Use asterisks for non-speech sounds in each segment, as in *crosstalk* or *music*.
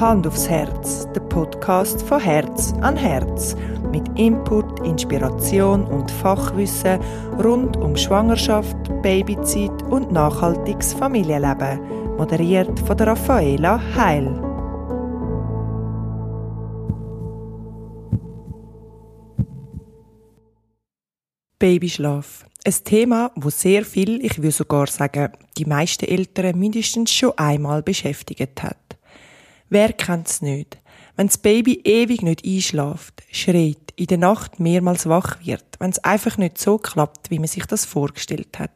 Hand aufs Herz, der Podcast von Herz an Herz. Mit Input, Inspiration und Fachwissen rund um Schwangerschaft, Babyzeit und nachhaltiges Familienleben. Moderiert von der Raffaela Heil. Babyschlaf. Ein Thema, wo sehr viel, ich würde sogar sagen, die meisten Eltern mindestens schon einmal beschäftigt hat. Wer kennt's nicht? Wenn das Baby ewig nicht einschläft, schreit, in der Nacht mehrmals wach wird, wenn es einfach nicht so klappt, wie man sich das vorgestellt hat.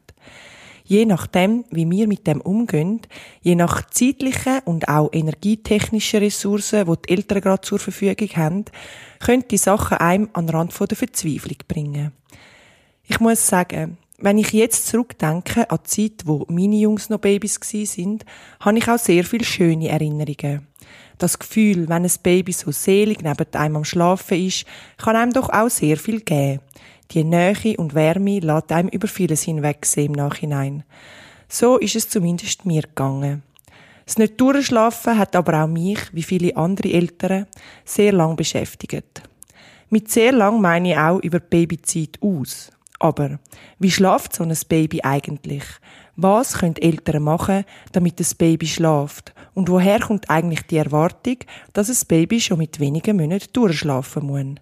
Je nachdem, wie wir mit dem umgehen, je nach zeitlichen und auch energietechnischen Ressourcen, die die Eltern gerade zur Verfügung haben, können die Sachen einem an den Rand der Verzweiflung bringen. Ich muss sagen, wenn ich jetzt zurückdenke an die Zeit, wo meine Jungs noch Babys sind, habe ich auch sehr viele schöne Erinnerungen. Das Gefühl, wenn ein Baby so selig neben einem am Schlafen ist, kann einem doch auch sehr viel geben. Die Nähe und Wärme lässt einem über vieles hinwegsehen im Nachhinein. So ist es zumindest mir gegangen. Das nicht durchschlafen hat aber auch mich, wie viele andere Eltern, sehr lang beschäftigt. Mit sehr lang meine ich auch über die Babyzeit aus. Aber wie schlaft so ein Baby eigentlich? Was können Eltern machen, damit das Baby schlaft? Und woher kommt eigentlich die Erwartung, dass ein Baby schon mit wenigen Monaten durchschlafen muss?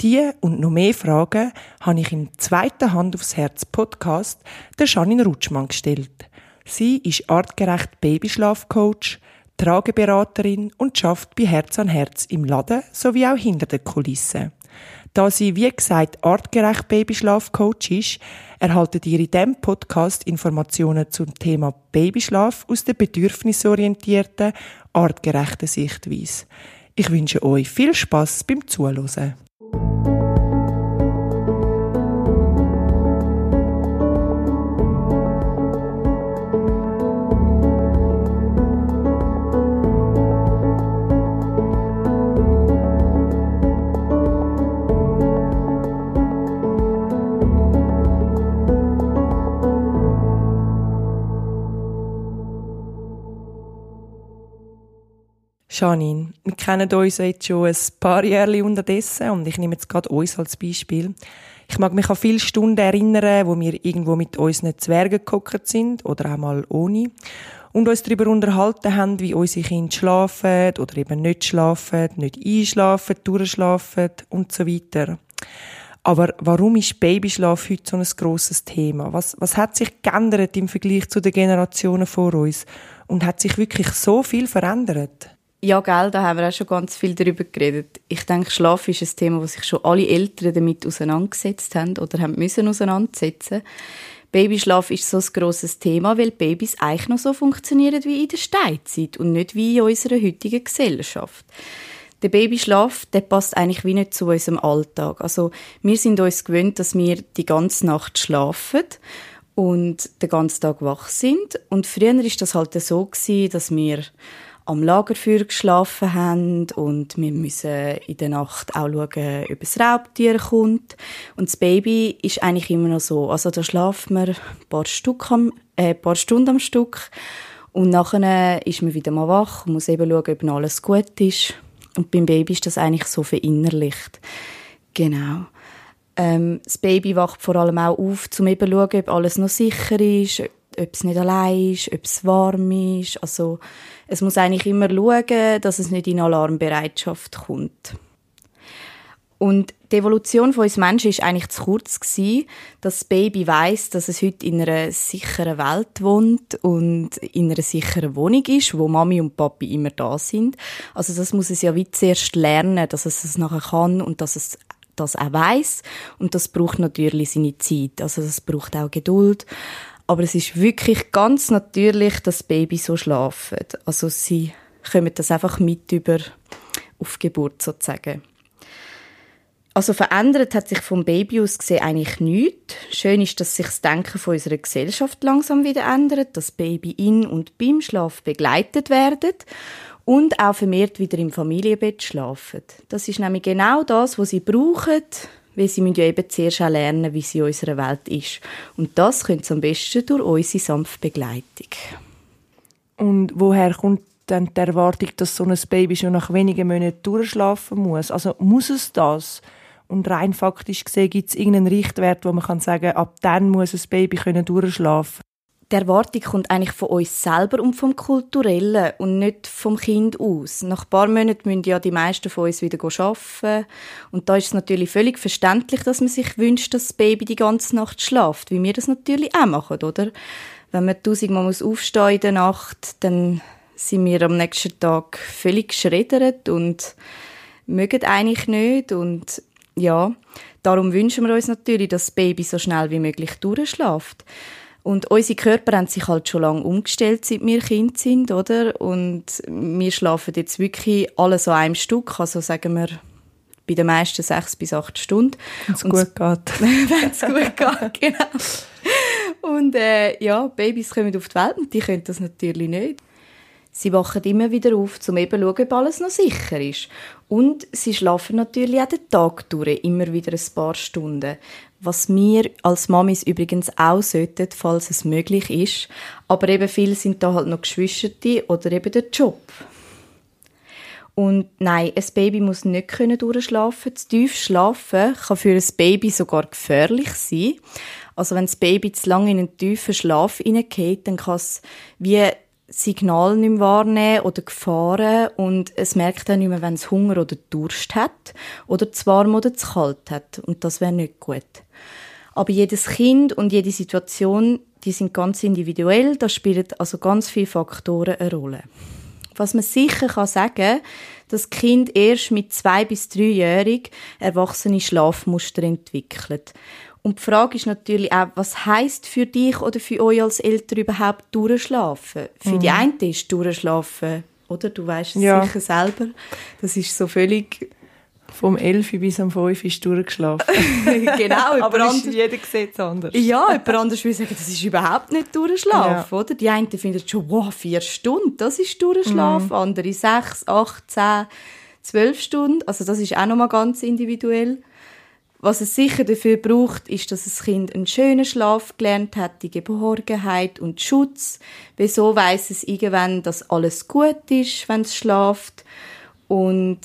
Die und noch mehr Fragen habe ich im zweiten Hand aufs Herz Podcast der Janine Rutschmann gestellt. Sie ist artgerecht Babyschlafcoach, Trageberaterin und schafft bei Herz an Herz im Laden sowie auch hinter den Kulissen. Da sie, wie gesagt, artgerecht Babyschlafcoach ist, erhaltet ihr in diesem Podcast Informationen zum Thema Babyschlaf aus der bedürfnisorientierten, artgerechten Sichtweise. Ich wünsche euch viel Spaß beim Zuhören. Janine, wir kennen uns jetzt schon ein paar Jahre unterdessen und ich nehme jetzt gerade uns als Beispiel. Ich mag mich an viele Stunden erinnern, wo wir irgendwo mit unseren Zwergen gekocht sind oder auch mal ohne und uns darüber unterhalten haben, wie unsere Kinder schlafen oder eben nicht schlafen, nicht einschlafen, durchschlafen und so weiter. Aber warum ist Babyschlaf heute so ein grosses Thema? Was, was hat sich geändert im Vergleich zu den Generationen vor uns? Und hat sich wirklich so viel verändert? Ja, gell, da haben wir auch schon ganz viel darüber geredet. Ich denke, Schlaf ist ein Thema, das sich schon alle Eltern damit auseinandergesetzt haben oder haben müssen auseinandersetzen. Babyschlaf ist so ein grosses Thema, weil Babys eigentlich noch so funktionieren wie in der Steinzeit und nicht wie in unserer heutigen Gesellschaft. Der Babyschlaf, der passt eigentlich wie nicht zu unserem Alltag. Also, wir sind uns gewöhnt, dass wir die ganze Nacht schlafen und den ganzen Tag wach sind. Und früher ist das halt so gewesen, dass wir am Lagerfeuer geschlafen haben und wir müssen in der Nacht auch schauen, ob ein Raubtier kommt. Und das Baby ist eigentlich immer noch so. Also da schlafen wir ein paar, Stück am, äh, paar Stunden am Stück und nachher ist man wieder mal wach und muss eben schauen, ob alles gut ist. Und beim Baby ist das eigentlich so verinnerlicht. Genau. Ähm, das Baby wacht vor allem auch auf, um eben zu schauen, ob alles noch sicher ist, ob es nicht allein ist, ob es warm ist. Also es muss eigentlich immer schauen, dass es nicht in Alarmbereitschaft kommt. Und die Evolution von uns Menschen ist eigentlich zu kurz gewesen, dass das Baby weiß, dass es heute in einer sicheren Welt wohnt und in einer sicheren Wohnung ist, wo Mami und Papi immer da sind. Also das muss es ja wie zuerst lernen, dass es es nachher kann und dass es das auch weiß und das braucht natürlich seine Zeit. Also das braucht auch Geduld aber es ist wirklich ganz natürlich, dass Babys so schlafen. Also sie kommen das einfach mit über auf Geburt sozusagen. Also verändert hat sich vom Baby aus gesehen eigentlich nichts. Schön ist, dass sich das Denken von unserer Gesellschaft langsam wieder ändert, dass Baby in und beim Schlaf begleitet werden und auch vermehrt wieder im Familienbett schlafen. Das ist nämlich genau das, was sie brauchen, weil sie müssen ja eben zuerst auch lernen, wie sie in unserer Welt ist. Und das können sie am besten durch unsere sanfte Begleitung. Und woher kommt dann die Erwartung, dass so ein Baby schon nach wenigen Monaten durchschlafen muss. Also muss es das? Und rein faktisch gesehen gibt es irgendeinen Richtwert, wo man kann sagen, ab dann muss ein Baby können durchschlafen. Die Erwartung kommt eigentlich von uns selber und vom Kulturellen und nicht vom Kind aus. Nach ein paar Monaten müssen ja die meisten von uns wieder arbeiten. Und da ist es natürlich völlig verständlich, dass man sich wünscht, dass das Baby die ganze Nacht schlaft, wie wir das natürlich auch machen, oder? Wenn man tausendmal muss aufstehen in der Nacht, dann sind wir am nächsten Tag völlig geschreddert und mögen eigentlich nicht und ja, darum wünschen wir uns natürlich, dass das Baby so schnell wie möglich durchschläft. Und unsere Körper haben sich halt schon lange umgestellt, seit wir Kind sind, oder? Und wir schlafen jetzt wirklich alle so einem Stück, also sagen wir bei den meisten sechs bis acht Stunden. Wenn es gut geht. *laughs* Wenn es gut geht, genau. Und äh, ja, Babys kommen auf die Welt und die können das natürlich nicht. Sie wachen immer wieder auf, um eben zu schauen, ob alles noch sicher ist. Und sie schlafen natürlich auch den Tag durch, immer wieder ein paar Stunden. Was wir als Mamis übrigens auch sollten, falls es möglich ist. Aber eben viele sind da halt noch Geschwisterte oder eben der Job. Und nein, ein Baby muss nicht können durchschlafen. Zu tief schlafen kann für ein Baby sogar gefährlich sein. Also wenn das Baby zu lange in einen tiefen Schlaf hineingeht, dann kann es wie Signal nicht mehr wahrnehmen oder Gefahren und es merkt dann nicht mehr, wenn es Hunger oder Durst hat oder zu warm oder zu kalt hat und das wäre nicht gut. Aber jedes Kind und jede Situation, die sind ganz individuell, da spielen also ganz viele Faktoren eine Rolle. Was man sicher kann sagen, dass Kind erst mit zwei bis dreijährig erwachsene Schlafmuster entwickelt. Und die Frage ist natürlich auch, was heißt für dich oder für euch als Eltern überhaupt durchschlafen? Für mhm. die einen ist durchschlafen, oder? Du weißt es ja. sicher selber. Das ist so völlig vom 11 bis am 5 ist durchgeschlafen. *laughs* genau. *laughs* Aber anders, jeder sieht es anders. Ja, jemand anders würde sagen, das ist überhaupt nicht durchschlafen, ja. oder? Die einen finden schon, wow, vier Stunden, das ist durchschlafen. Mm. Andere sechs, acht, zehn, zwölf Stunden. Also das ist auch nochmal ganz individuell. Was es sicher dafür braucht, ist, dass das Kind einen schönen Schlaf gelernt hat, die Geborgenheit und Schutz. Wieso weiß es irgendwann, dass alles gut ist, wenn es schlaft. Und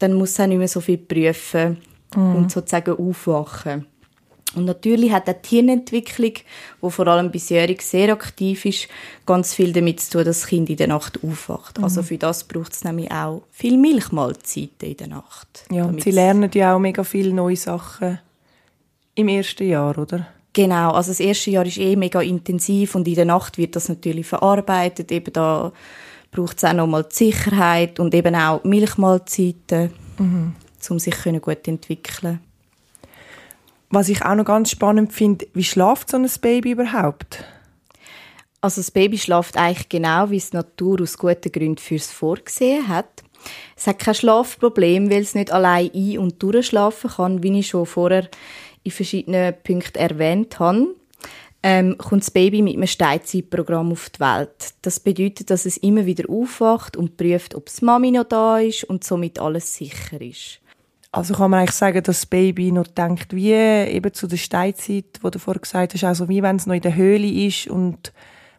dann muss es auch nicht mehr so viel prüfen mhm. und sozusagen aufwachen. Und natürlich hat auch die Hirnentwicklung, die vor allem bisjährig sehr aktiv ist, ganz viel damit zu tun, dass das Kind in der Nacht aufwacht. Mhm. Also für das braucht es nämlich auch viel Milchmahlzeiten in der Nacht. Ja, und sie lernen ja auch mega viele neue Sachen im ersten Jahr, oder? Genau, also das erste Jahr ist eh mega intensiv und in der Nacht wird das natürlich verarbeitet. Eben da braucht es auch nochmal die Sicherheit und eben auch Milchmahlzeiten, mhm. um sich gut entwickeln was ich auch noch ganz spannend finde, wie schläft so ein Baby überhaupt? Also das Baby schläft eigentlich genau, wie es die Natur aus guten Gründen fürs vorgesehen hat. Es hat kein Schlafproblem, weil es nicht allein ein- und durchschlafen kann, wie ich schon vorher in verschiedenen Punkten erwähnt habe. Ähm, kommt das Baby mit einem Steinzeitprogramm auf die Welt. Das bedeutet, dass es immer wieder aufwacht und prüft, ob das Mami noch da ist und somit alles sicher ist. Also kann man eigentlich sagen, dass das Baby noch denkt, wie eben zu der Steinzeit, wo du vorher gesagt hast, also wie wenn es noch in der Höhle ist und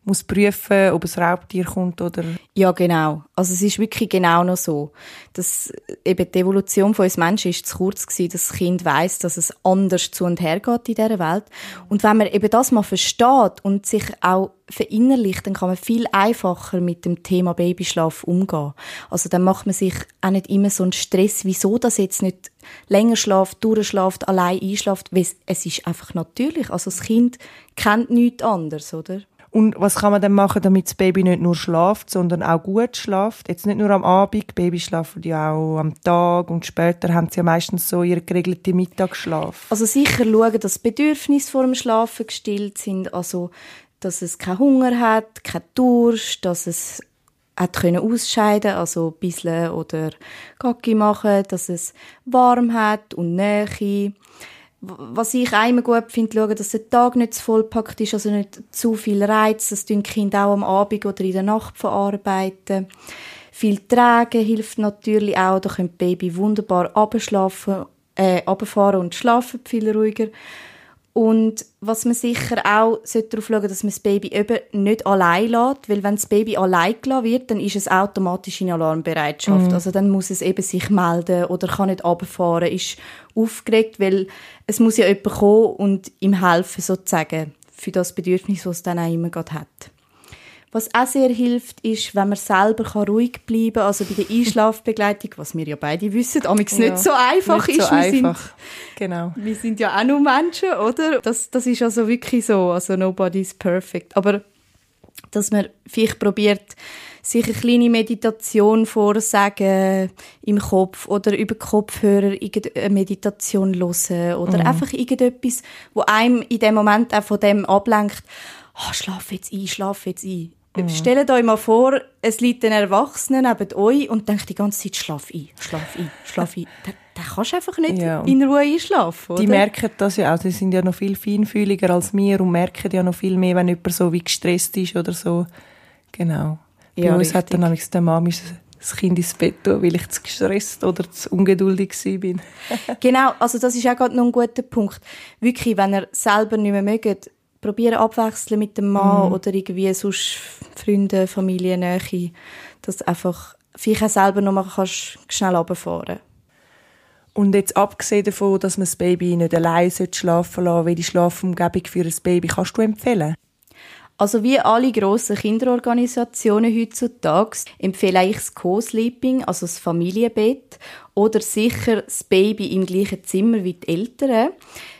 muss prüfen, ob es Raubtier kommt oder... Ja, genau. Also es ist wirklich genau noch so. Dass eben die Evolution von uns Menschen ist zu kurz gewesen, dass das Kind weiß, dass es anders zu und her geht in dieser Welt. Und wenn man eben das mal versteht und sich auch verinnerlicht, dann kann man viel einfacher mit dem Thema Babyschlaf umgehen. Also dann macht man sich auch nicht immer so einen Stress, wieso das jetzt nicht länger schlaft, durchschlaft, allein einschlaft, weil es ist einfach natürlich. Also das Kind kennt nichts anderes, oder? Und was kann man dann machen, damit das Baby nicht nur schlaft, sondern auch gut schlaft? Jetzt nicht nur am Abend, Babys schlafen ja auch am Tag und später haben sie ja meistens so ihre geregelte Mittagsschlaf. Also sicher schauen, dass Bedürfnisse vor dem Schlafen gestillt sind, also dass es keinen Hunger hat, keinen Durst, dass es hat können ausscheiden, also bisschen oder Gacki machen, dass es warm hat und Nähe was ich einmal gut finde, schauen, dass der Tag nicht zu vollpackt ist, also nicht zu viel Reiz. Das tun Kinder auch am Abend oder in der Nacht verarbeiten. Viel Tragen hilft natürlich auch. Da können Baby wunderbar abschlafen, äh, abfahren und schlafen viel ruhiger. Und was man sicher auch darauf schauen sollte, dass man das Baby eben nicht allein lässt, weil wenn das Baby allein gelassen wird, dann ist es automatisch in Alarmbereitschaft. Mhm. Also dann muss es eben sich melden oder kann nicht runterfahren, ist aufgeregt, weil es muss ja jemand kommen und ihm helfen, sozusagen, für das Bedürfnis, das es dann auch immer gerade hat. Was auch sehr hilft, ist, wenn man selber ruhig bleiben kann, also bei der *laughs* Einschlafbegleitung, was wir ja beide wissen, amigs ja, nicht so einfach nicht ist. So einfach. Sind, genau. Wir sind ja auch nur Menschen, oder? Das, das ist also wirklich so, also nobody's perfect. Aber dass man vielleicht probiert, sich eine kleine Meditation vorsagen im Kopf oder über Kopfhörer irgendeine Meditation hören oder mhm. einfach irgendetwas, wo einem in dem Moment auch von dem ablenkt, oh, schlaf jetzt ein, schlaf jetzt ein. Mhm. Stellt euch mal vor, es liegt ein Erwachsener neben euch und denkt die ganze Zeit, schlaf ein, schlaf ein, schlaf ein. Dann, dann kannst du einfach nicht ja, in Ruhe einschlafen, oder? Die merken das ja auch, die sind ja noch viel feinfühliger als wir und merken ja noch viel mehr, wenn jemand so wie gestresst ist oder so. Genau. Bei ja, uns richtig. hat dann nämlich der Mami das Kind ins Bett tun, weil ich zu gestresst oder zu ungeduldig bin. genau, also das ist auch gerade noch ein guter Punkt. Wirklich, wenn ihr selber nicht mehr mögt, probieren abwechseln mit dem Mann mm. oder irgendwie sonst Freunde, Familie, Nähe, dass du einfach vielleicht auch selber noch mal kannst schnell runterfahren und jetzt abgesehen davon, dass man das Baby nicht allein schlafen lassen welche Schlafumgebung für ein Baby kannst du empfehlen? Also wie alle grossen Kinderorganisationen heutzutage empfehle ich das Co-Sleeping, also das Familienbett, oder sicher das Baby im gleichen Zimmer wie die Eltern,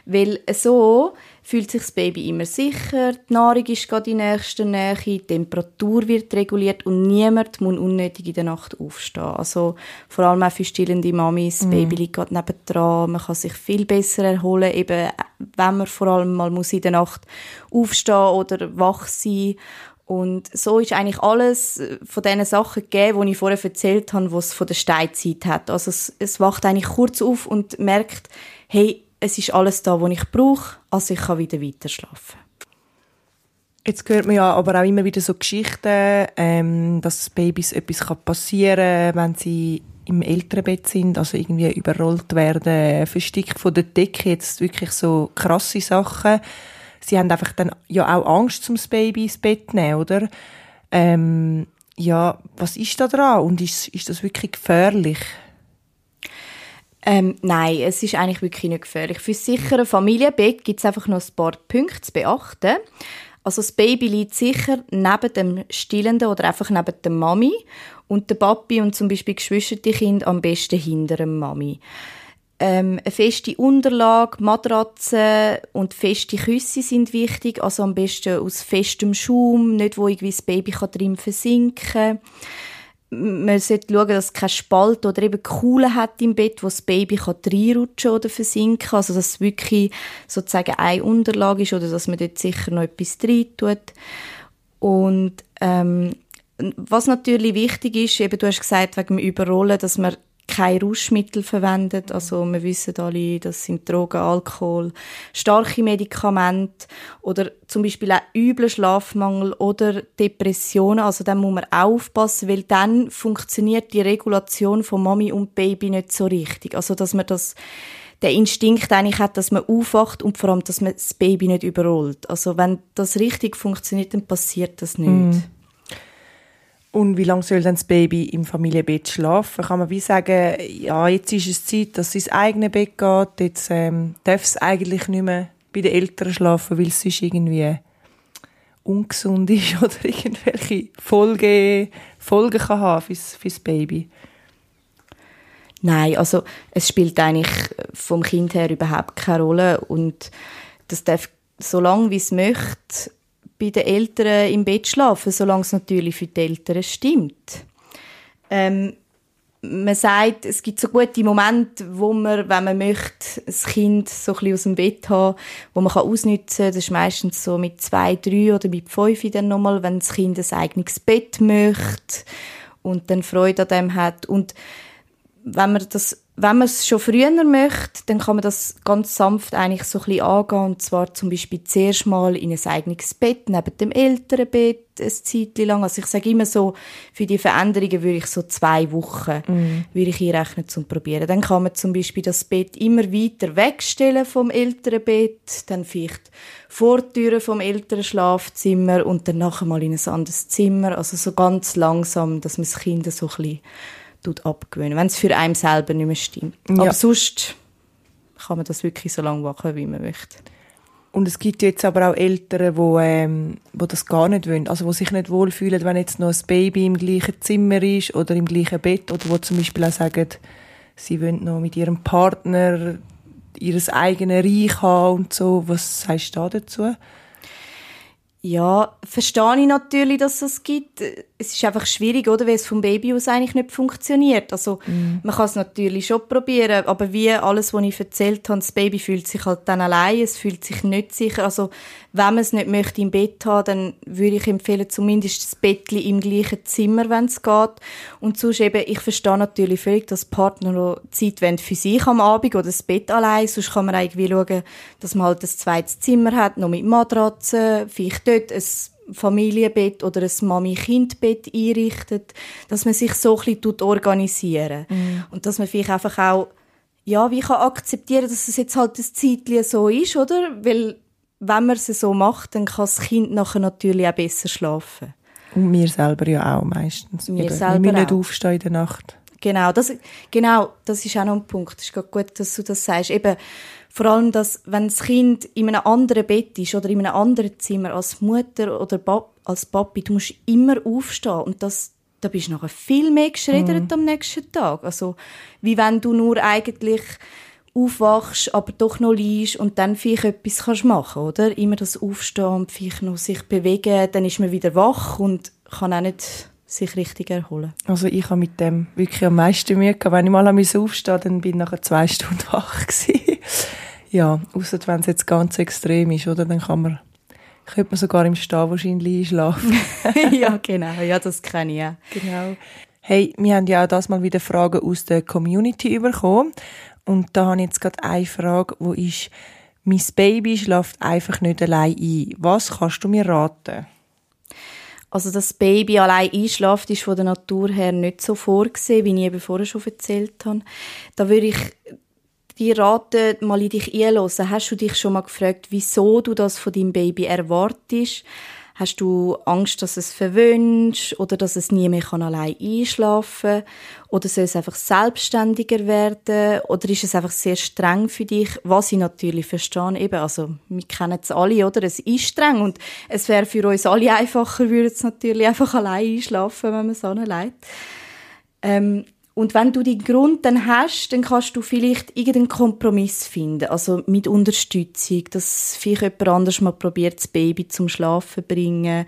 weil so fühlt sich das Baby immer sicher, die Nahrung ist gerade in nächster Nähe, die Temperatur wird reguliert und niemand muss unnötig in der Nacht aufstehen. Also vor allem auch für stillende Mamis, das mm. Baby liegt gerade nebendran, man kann sich viel besser erholen, eben wenn man vor allem mal muss in der Nacht aufstehen oder wach sein und so ist eigentlich alles von diesen Sachen gegeben, die ich vorher erzählt habe, was von der Steinzeit hat. Also es, es wacht eigentlich kurz auf und merkt, hey, es ist alles da, was ich brauche, also ich kann wieder weiter schlafen. Jetzt hört man ja aber auch immer wieder so Geschichten, ähm, dass Babys etwas passieren kann, wenn sie im Elternbett sind, also irgendwie überrollt werden, versteckt von der Decke, jetzt wirklich so krasse Sachen. Sie haben einfach dann ja auch Angst, zum Baby ins Bett zu nehmen, oder? Ähm, ja, was ist da dran und ist, ist das wirklich gefährlich? Ähm, nein, es ist eigentlich wirklich nicht gefährlich. Für sichere Familienbett gibt es einfach noch ein paar Punkte zu beachten. Also das Baby liegt sicher neben dem Stillenden oder einfach neben der Mami und der Papi und zum Beispiel geschwisterte Kind am besten hinter der Mami. Ähm, eine feste Unterlage, Matratze und feste Küsse sind wichtig, also am besten aus festem Schaum, nicht wo irgendwie das Baby drin versinken kann man sollte schauen, dass es keinen Spalt oder eben Kuhle hat im Bett, wo das Baby kann reinrutschen oder versinken Also, dass es wirklich sozusagen eine Unterlage ist oder dass man dort sicher noch etwas rein tut. Und, ähm, was natürlich wichtig ist, eben du hast gesagt, wegen dem Überrollen, dass man kein Rauschmittel verwendet. Also wir wissen alle, das sind Drogen, Alkohol, starke Medikamente oder zum Beispiel auch übler Schlafmangel oder Depressionen. Also da muss man aufpassen, weil dann funktioniert die Regulation von Mami und Baby nicht so richtig. Also dass man das der Instinkt eigentlich hat, dass man aufwacht und vor allem, dass man das Baby nicht überrollt. Also wenn das richtig funktioniert, dann passiert das nicht. Mm. Und wie lange soll dann das Baby im Familienbett schlafen? Kann man wie sagen, ja, jetzt ist es Zeit, dass es ins eigene Bett geht, jetzt ähm, darf es eigentlich nicht mehr bei den Eltern schlafen, weil es sonst irgendwie ungesund ist *laughs* oder irgendwelche Folge, Folgen kann haben fürs, fürs Baby? Nein, also es spielt eigentlich vom Kind her überhaupt keine Rolle und das darf so lange wie es möchte bei den Eltern im Bett schlafen, solange es natürlich für die Eltern stimmt. Ähm, man sagt, es gibt so gute Momente, wo man, wenn man möchte, das Kind so ein bisschen aus dem Bett haben, wo man ausnutzen kann. Das ist meistens so mit zwei, drei oder mit fünf dann nochmal, wenn das Kind ein eigenes Bett möchte und dann Freude an dem hat. Und wenn man das wenn man es schon früher möchte, dann kann man das ganz sanft eigentlich so ein bisschen angehen. Und zwar zum Beispiel zuerst mal in ein eigenes Bett, neben dem Elternbett, ein Zeit lang. Also ich sage immer so, für die Veränderungen würde ich so zwei Wochen mm. würde ich einrechnen zum Probieren. Dann kann man zum Beispiel das Bett immer weiter wegstellen vom Elternbett, dann vielleicht Vortüren vom Elternschlafzimmer und dann nachher mal in ein anderes Zimmer. Also so ganz langsam, dass man das Kind so ein bisschen abgewöhnen, wenn es für einen selber nicht mehr stimmt. Ja. Aber sonst kann man das wirklich so lange machen, wie man möchte. Und es gibt jetzt aber auch Eltern, die, ähm, die das gar nicht wollen. Also, die sich nicht wohlfühlen, wenn jetzt noch ein Baby im gleichen Zimmer ist oder im gleichen Bett. Oder die zum Beispiel auch sagen, sie wollen noch mit ihrem Partner ihr eigenes Reich haben und so. Was du da dazu? Ja, verstehe ich natürlich, dass es das gibt. Es ist einfach schwierig, oder, weil es vom Baby aus eigentlich nicht funktioniert. Also, mm. man kann es natürlich schon probieren, aber wie alles, was ich erzählt habe, das Baby fühlt sich halt dann allein, es fühlt sich nicht sicher. Also, wenn man es nicht möchte im Bett haben, dann würde ich empfehlen, zumindest das Bettchen im gleichen Zimmer, wenn es geht. Und sonst eben, ich verstehe natürlich völlig, dass Partner Zeit wollen für sich am Abend oder das Bett allein. Sonst kann man irgendwie schauen, dass man halt ein zweites Zimmer hat, noch mit Matratze, vielleicht dort ein Familienbett oder ein Mami-Kind-Bett einrichtet, dass man sich so ein bisschen organisieren mm. und dass man vielleicht einfach auch ja, wie kann akzeptieren, dass es jetzt halt das Zeitchen so ist, oder? Weil wenn man es so macht, dann kann das Kind nachher natürlich auch besser schlafen. Und wir selber ja auch meistens. Wir Eben, selber wir müssen nicht aufstehen in der Nacht. Genau, das, genau, das ist auch noch ein Punkt. Es ist gut, dass du das sagst. Eben, vor allem, dass, wenn das Kind in einem anderen Bett ist oder in einem anderen Zimmer als Mutter oder als Papi, du musst immer aufstehen und das, da bist du nachher viel mehr geschreddert mm. am nächsten Tag. Also, wie wenn du nur eigentlich aufwachst, aber doch noch liegst und dann vielleicht etwas kannst machen, oder? Immer das Aufstehen und vielleicht noch sich bewegen, dann ist man wieder wach und kann auch nicht sich richtig erholen. Also ich habe mit dem wirklich am meisten Mühe gehabt. Wenn ich mal aufstehen musste, dann bin ich nachher zwei Stunden *laughs* wach gewesen. ja, außer wenn es jetzt ganz extrem ist, oder? Dann kann man könnte man sogar im Stehen wahrscheinlich einschlafen. *laughs* ja, genau. Ja, das kenne ich auch. Genau. Hey, wir haben ja auch das mal wieder Fragen aus der Community bekommen. Und da habe ich jetzt gerade eine Frage, wo ist, mein Baby schläft einfach nicht allein ein. Was kannst du mir raten? Also das Baby allein einschläft, ist von der Natur her nicht so vorgesehen, wie ich eben vorher schon erzählt habe. Da würde ich dir raten, mal in dich einlösen. Hast du dich schon mal gefragt, wieso du das von deinem Baby erwartest? Hast du Angst, dass es verwünscht oder dass es nie mehr allein einschlafen kann? Oder soll es einfach selbstständiger werden? Oder ist es einfach sehr streng für dich? Was ich natürlich verstehe, eben, also, wir kennen es alle, oder? Es ist streng und es wäre für uns alle einfacher, würde es natürlich einfach allein einschlafen, wenn man es anlegt. Ähm, und wenn du den Grund dann hast, dann kannst du vielleicht irgendeinen Kompromiss finden. Also mit Unterstützung, dass vielleicht jemand anders mal probiert, das Baby zum Schlafen bringen.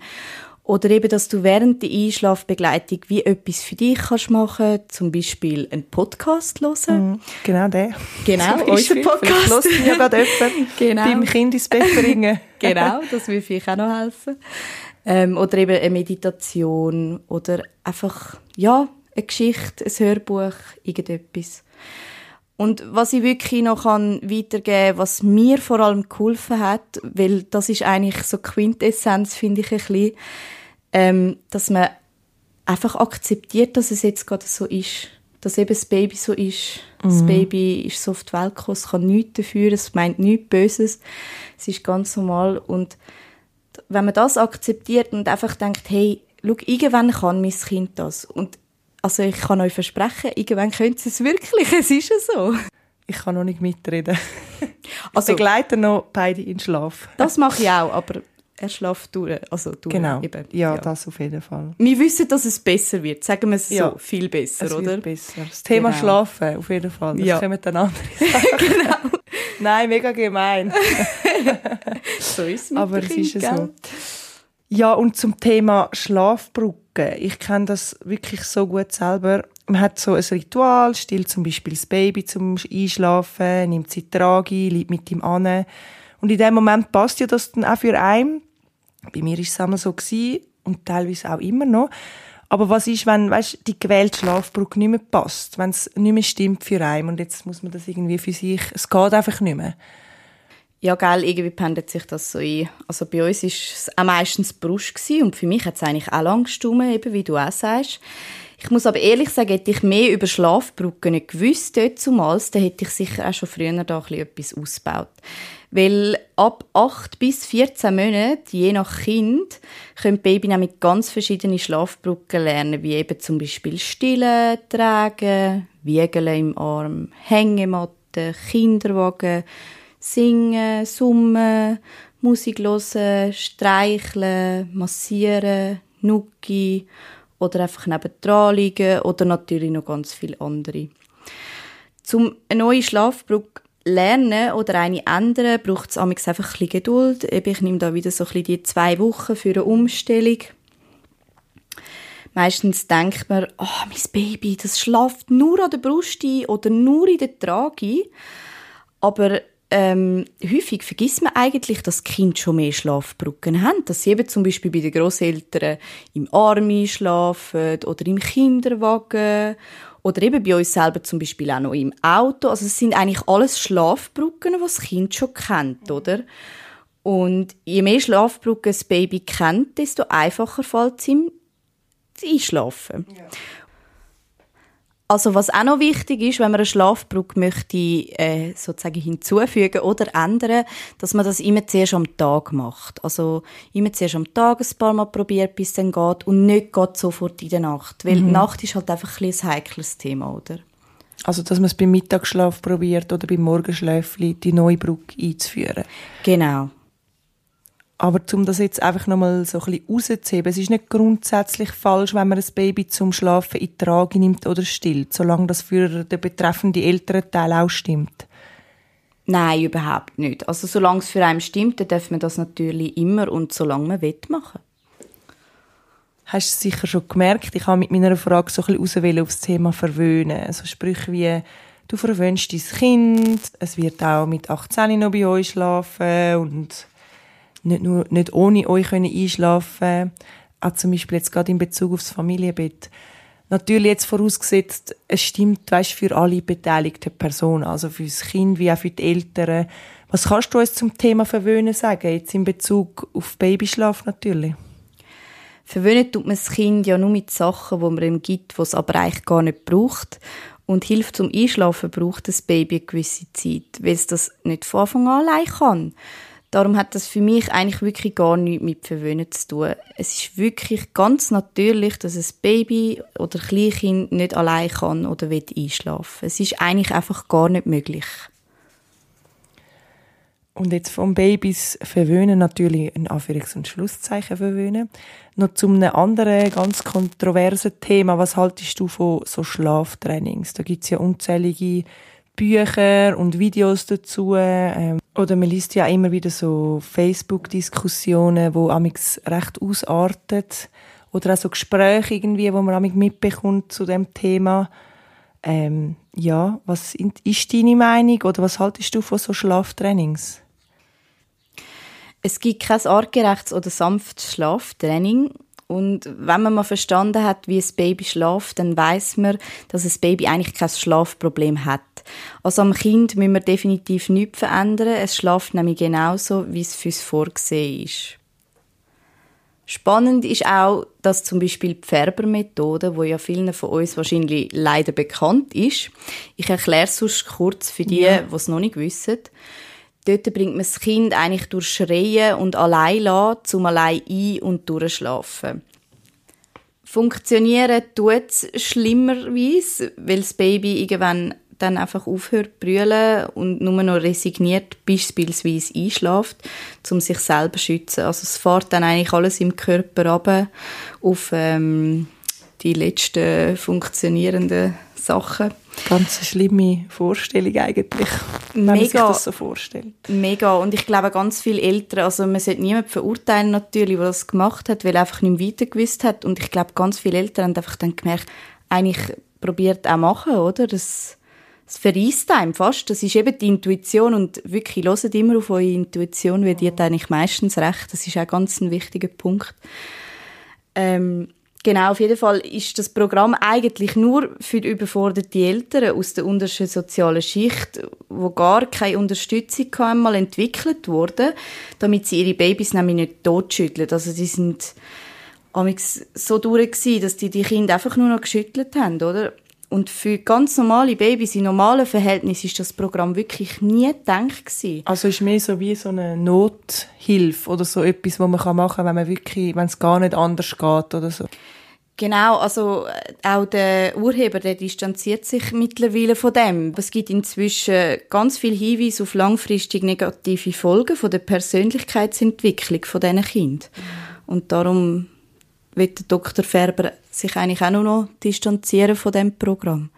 Oder eben, dass du während der Einschlafbegleitung wie etwas für dich kannst machen Zum Beispiel einen Podcast hören. Mm, genau der. Genau, *laughs* unser Podcast. Hört ja gerade jemand *laughs* genau. beim Kind ins Bett bringen. *laughs* genau, das würde vielleicht auch noch helfen. Ähm, oder eben eine Meditation. Oder einfach, ja, eine Geschichte, ein Hörbuch, irgendetwas. Und was ich wirklich noch kann weitergeben was mir vor allem geholfen hat, weil das ist eigentlich so Quintessenz, finde ich ein bisschen, ähm, dass man einfach akzeptiert, dass es jetzt gerade so ist. Dass eben das Baby so ist. Mhm. Das Baby ist so auf die Welt gekommen, es kann nichts dafür, es meint nichts Böses. Es ist ganz normal. Und wenn man das akzeptiert und einfach denkt, hey, schau, irgendwann kann mein Kind das. Und also ich kann euch versprechen, irgendwann könnt ihr es wirklich, es ist ja so. Ich kann noch nicht mitreden. Also, ich begleite noch beide in Schlaf. Das mache ich auch, aber er schläft durch. Also durch genau, eben. Ja, ja, das auf jeden Fall. Wir wissen, dass es besser wird, sagen wir es ja. so, viel besser, es oder? Besser. Das Thema genau. Schlafen, auf jeden Fall, das ja. kommen dann andere *laughs* genau. Nein, mega gemein. *laughs* so ist es Aber es ist ja so. Ja, und zum Thema Schlafbrücke. Ich kenne das wirklich so gut selber. Man hat so ein Ritual, stillt zum Beispiel das Baby zum Einschlafen, nimmt sie Trage, liegt mit ihm an. Und in dem Moment passt ja das dann auch für einen. Bei mir war es einmal so gewesen, und teilweise auch immer noch. Aber was ist, wenn weißt, die gewählte Schlafbrücke nicht mehr passt, wenn es nicht mehr stimmt für einen und jetzt muss man das irgendwie für sich, es geht einfach nicht mehr. Ja, gell, irgendwie pendelt sich das so ein. Also bei uns war es auch meistens Brust und für mich hat es eigentlich auch lang gestummen, eben wie du auch sagst. Ich muss aber ehrlich sagen, hätte ich mehr über Schlafbrücken nicht gewusst dort zumals, dann hätte ich sicher auch schon früher da etwas ausgebaut. Weil ab 8 bis 14 Monaten, je nach Kind, können Baby nämlich ganz verschiedene Schlafbrücken lernen, wie eben zum Beispiel Stillen, Tragen, Wiegeln im Arm, Hängematte, Kinderwagen, Singen, Summen, Musik hören, streicheln, massieren, Nucki oder einfach neben dran liegen oder natürlich noch ganz viele andere. Zum eine neue Schlafbrücke lernen oder eine ändern, braucht es einfach ein bisschen Geduld. Ich nehme da wieder so ein bisschen die zwei Wochen für eine Umstellung. Meistens denkt man, oh, mein Baby, das schlaft nur an der Brust ein oder nur in der Trage. Aber ähm, häufig vergisst man eigentlich, dass Kinder schon mehr Schlafbrücken haben. Dass sie eben zum Beispiel bei den Großeltern im Arm schlafen oder im Kinderwagen oder eben bei uns selber zum Beispiel auch noch im Auto. Also es sind eigentlich alles Schlafbrücken, die das Kind schon kennt, oder? Und je mehr Schlafbrücken das Baby kennt, desto einfacher fällt es ihm einschlafen. Ja. Also was auch noch wichtig ist, wenn man eine Schlafbrücke möchte äh, sozusagen hinzufügen oder ändern, dass man das immer zuerst am Tag macht. Also immer zuerst am Tag ein paar Mal probiert, bis es dann geht und nicht geht sofort in der Nacht, weil mhm. die Nacht ist halt einfach ein, ein heikles Thema, oder? Also dass man es beim Mittagsschlaf probiert oder beim Morgenschläfli die neue Brücke einzuführen. Genau. Aber um das jetzt einfach nochmal so ein bisschen rauszuheben, es ist nicht grundsätzlich falsch, wenn man ein Baby zum Schlafen in die Trage nimmt oder stillt, solange das für den betreffenden älteren Teil auch stimmt. Nein, überhaupt nicht. Also solange es für einen stimmt, dann darf man das natürlich immer und solange man will machen. Hast du sicher schon gemerkt, ich habe mit meiner Frage so ein bisschen auswählen auf das Thema Verwöhnen. Also sprich wie, du verwöhnst dein Kind, es wird auch mit 18 noch bei euch schlafen und nicht, nur, nicht ohne euch können einschlafen Auch zum Beispiel jetzt gerade in Bezug aufs Familienbett. Natürlich jetzt vorausgesetzt, es stimmt, weißt, für alle beteiligten Personen, also für das Kind wie auch für die Eltern. Was kannst du uns zum Thema Verwöhnen sagen, jetzt in Bezug auf Babyschlaf natürlich? Verwöhnen tut man das Kind ja nur mit Sachen, die man ihm gibt, die es aber eigentlich gar nicht braucht. Und Hilfe zum Einschlafen braucht das Baby eine gewisse Zeit, weil es das nicht von Anfang an allein kann. Darum hat das für mich eigentlich wirklich gar nichts mit Verwöhnen zu tun. Es ist wirklich ganz natürlich, dass ein Baby oder ein Kleinkind nicht allein kann oder will einschlafen. Es ist eigentlich einfach gar nicht möglich. Und jetzt vom Babys verwöhnen natürlich ein Anführungs- und Schlusszeichen verwöhnen. Noch zu einem anderen ganz kontroversen Thema. Was haltest du von so Schlaftrainings? Da gibt's ja unzählige Bücher und Videos dazu. Ähm, oder man liest ja immer wieder so Facebook-Diskussionen, wo amix recht ausartet. Oder auch so Gespräche irgendwie, wo man amix mitbekommt zu dem Thema. Ähm, ja, was ist deine Meinung oder was haltest du von so Schlaftrainings? Es gibt kein artgerechtes oder sanftes Schlaftraining. Und wenn man mal verstanden hat, wie ein Baby schläft, dann weiß man, dass ein Baby eigentlich kein Schlafproblem hat. Also am Kind müssen wir definitiv nichts verändern. Es schläft nämlich genauso, wie es fürs vorgesehen ist. Spannend ist auch, dass zum Beispiel die Färbermethode, wo ja vielen von uns wahrscheinlich leider bekannt ist, ich erkläre es kurz für die, ja. die es noch nicht wissen. Dort bringt man das Kind eigentlich durch Schreien und allein lassen, zum allein ein- und durchschlafen. Funktionieren tut es schlimmerweise, weil das Baby irgendwann dann einfach aufhört zu brüllen und nur noch resigniert beispielsweise einschläft, um sich selber zu schützen. Also es fährt dann eigentlich alles im Körper runter auf ähm, die letzten funktionierenden Sachen. Ganz eine schlimme Vorstellung eigentlich, wenn Mega. man sich das so vorstellt. Mega. Und ich glaube, ganz viele Eltern, also man sollte niemanden verurteilen natürlich, der das gemacht hat, weil er einfach nicht weiter gewusst hat. Und ich glaube, ganz viele Eltern haben einfach dann gemerkt, eigentlich probiert auch machen, oder? Das, das verreist einem fast. Das ist eben die Intuition und wirklich, hört immer auf eure Intuition, weil die hat eigentlich meistens recht. Das ist auch ganz ein wichtiger Punkt. Ähm, Genau, auf jeden Fall ist das Programm eigentlich nur für überforderte Eltern aus der untersten sozialen Schicht, wo gar keine Unterstützung einmal entwickelt wurde, damit sie ihre Babys nämlich nicht totschütteln. Also sie sind so durch dass die die Kinder einfach nur noch geschüttelt haben, oder? Und für ganz normale Babys in normalen Verhältnissen ist das Programm wirklich nie gedacht gewesen. Also ist mehr so wie so eine Nothilfe oder so etwas, was man machen kann, wenn man wirklich, wenn es gar nicht anders geht oder so. Genau, also äh, auch der Urheber, der distanziert sich mittlerweile von dem. Es gibt inzwischen ganz viel Hinweise auf langfristig negative Folgen von der Persönlichkeitsentwicklung von diesen Kindern. Und darum wird Dr. Färber sich eigentlich auch nur noch distanzieren von dem Programm.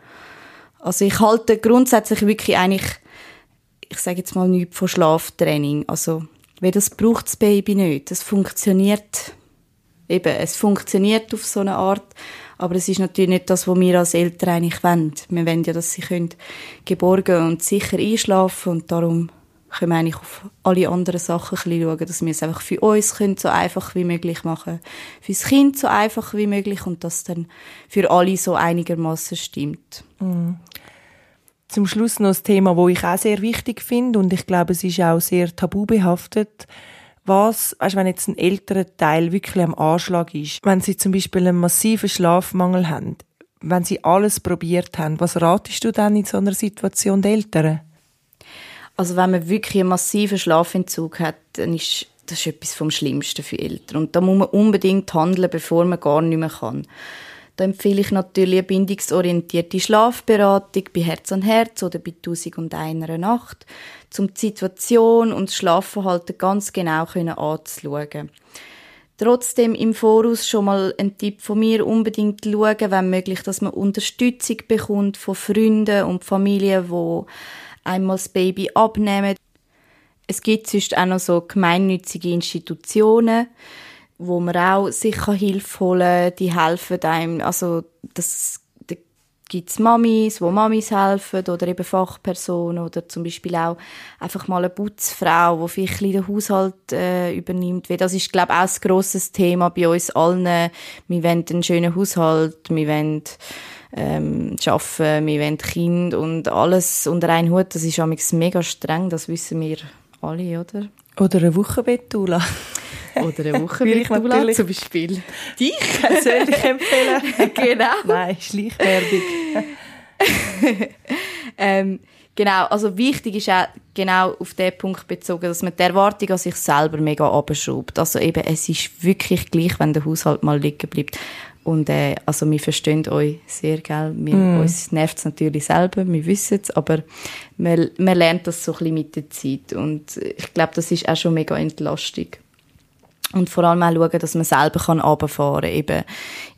Also ich halte grundsätzlich wirklich eigentlich, ich sage jetzt mal nichts von Schlaftraining. Also, weil das braucht das Baby nicht. Das funktioniert eben, es funktioniert auf so eine Art, aber es ist natürlich nicht das, was wir als Eltern eigentlich wollen. Wir wollen ja, dass sie können geborgen und sicher einschlafen und darum können wir eigentlich auf alle anderen Sachen schauen, dass wir es einfach für uns können, so einfach wie möglich machen für das Kind so einfach wie möglich und das dann für alle so einigermaßen stimmt. Mhm. Zum Schluss noch ein Thema, wo ich auch sehr wichtig finde und ich glaube, es ist auch sehr tabubehaftet. Was, weißt, wenn jetzt ein älterer Teil wirklich am Anschlag ist, wenn sie zum Beispiel einen massiven Schlafmangel haben, wenn sie alles probiert haben, was ratest du dann in so einer Situation den Eltern? Also wenn man wirklich einen massiven Schlafentzug hat, dann ist das ist etwas vom Schlimmsten für Eltern. Und da muss man unbedingt handeln, bevor man gar nicht mehr kann. Da empfehle ich natürlich eine bindungsorientierte Schlafberatung bei Herz an Herz oder bei 1001 Nacht, um die Situation und das Schlafverhalten ganz genau anzuschauen. Trotzdem im Voraus schon mal ein Tipp von mir, unbedingt schauen, wenn möglich, dass man Unterstützung bekommt von Freunden und Familien, die einmal das Baby abnehmen. Es gibt sonst auch noch so gemeinnützige Institutionen, wo man auch sich Hilfe holen kann. Die helfen einem, also das da gibt's Mamis, wo Mamis helfen oder eben Fachpersonen oder zum Beispiel auch einfach mal eine Putzfrau, die vielleicht den Haushalt äh, übernimmt. Weil das ist, glaube ich, auch ein grosses Thema bei uns allen. Wir wollen einen schönen Haushalt, wir wollen ähm, arbeiten, wir wollen Kind und alles unter einen Hut. Das ist mega streng, das wissen wir alle, oder? Oder eine Wochenbettula. *laughs* Oder eine Wochenbettula zum Beispiel. Dich persönlich empfehlen. *laughs* genau. Nein, Schleichwerbung. *laughs* ähm, genau, also wichtig ist auch genau auf den Punkt bezogen, dass man die Erwartung an sich selber mega abschraubt. Also eben, es ist wirklich gleich, wenn der Haushalt mal liegen bleibt. Und äh, also wir verstehen euch sehr, gell? Wir, mm. Uns nervt es natürlich selber, wir wissen es, aber man, man lernt das so ein bisschen mit der Zeit. Und ich glaube, das ist auch schon mega entlastig. Und vor allem auch schauen, dass man selber kann runterfahren kann. Eben,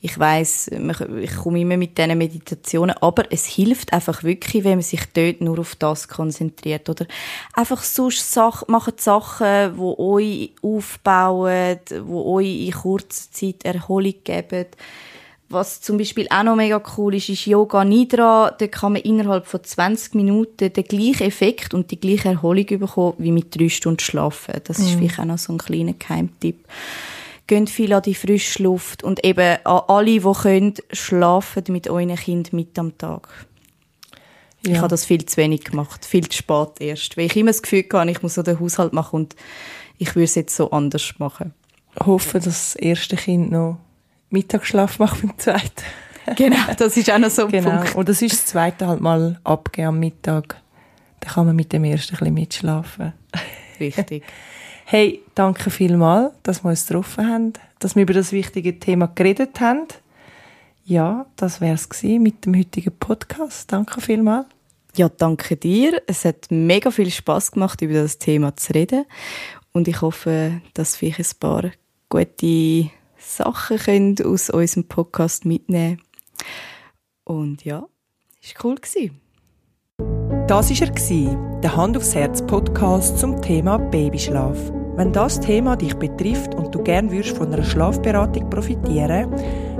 ich weiss, ich komme immer mit diesen Meditationen, aber es hilft einfach wirklich, wenn man sich dort nur auf das konzentriert. Oder einfach sonst Sachen, macht Sachen, die euch aufbauen, die euch in kurzer Zeit Erholung geben. Was zum Beispiel auch noch mega cool ist, ist Yoga Nidra. Da kann man innerhalb von 20 Minuten den gleichen Effekt und die gleiche Erholung bekommen, wie mit drei Stunden Schlafen. Das ist mhm. vielleicht auch noch so ein kleiner Geheimtipp. Geht viel an die frische Luft und eben an alle, die können, schlafen mit euren Kindern mit am Tag. Ja. Ich habe das viel zu wenig gemacht, viel zu spät erst, weil ich immer das Gefühl hatte, ich muss so den Haushalt machen und ich würde es jetzt so anders machen. Ich hoffe, dass das erste Kind noch Mittagsschlaf mache beim zweiten. genau, das ist auch noch so ein genau. Punkt. Und das ist das zweite halt mal abgeben am Mittag. Dann kann man mit dem ersten ein bisschen mitschlafen. Richtig. *laughs* hey, danke vielmals, dass wir uns getroffen haben, dass wir über das wichtige Thema geredet haben. Ja, das wäre es mit dem heutigen Podcast. Danke vielmals. Ja, danke dir. Es hat mega viel Spaß gemacht, über das Thema zu reden. Und ich hoffe, dass vielleicht ein paar gute Sachen könnt aus unserem Podcast mitnehmen Und ja, war cool. Das war er, der Hand aufs Herz Podcast zum Thema Babyschlaf. Wenn das Thema dich betrifft und du gern würdest von einer Schlafberatung profitieren,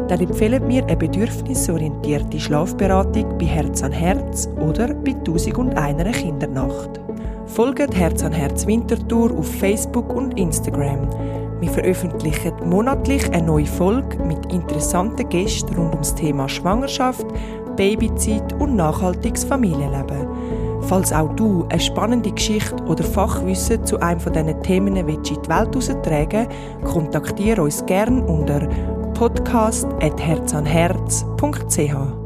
dann empfehlen wir eine bedürfnisorientierte Schlafberatung bei Herz an Herz oder bei 1001 Kindernacht. Folgt Herz an Herz Winterthur auf Facebook und Instagram. Wir veröffentlichen monatlich eine neue Folge mit interessanten Gästen rund ums Thema Schwangerschaft, Babyzeit und nachhaltiges Familienleben. Falls auch du eine spannende Geschichte oder Fachwissen zu einem von diesen Themen in die Welt heraustragen kontaktiere uns gerne unter podcast.herzanherz.ch.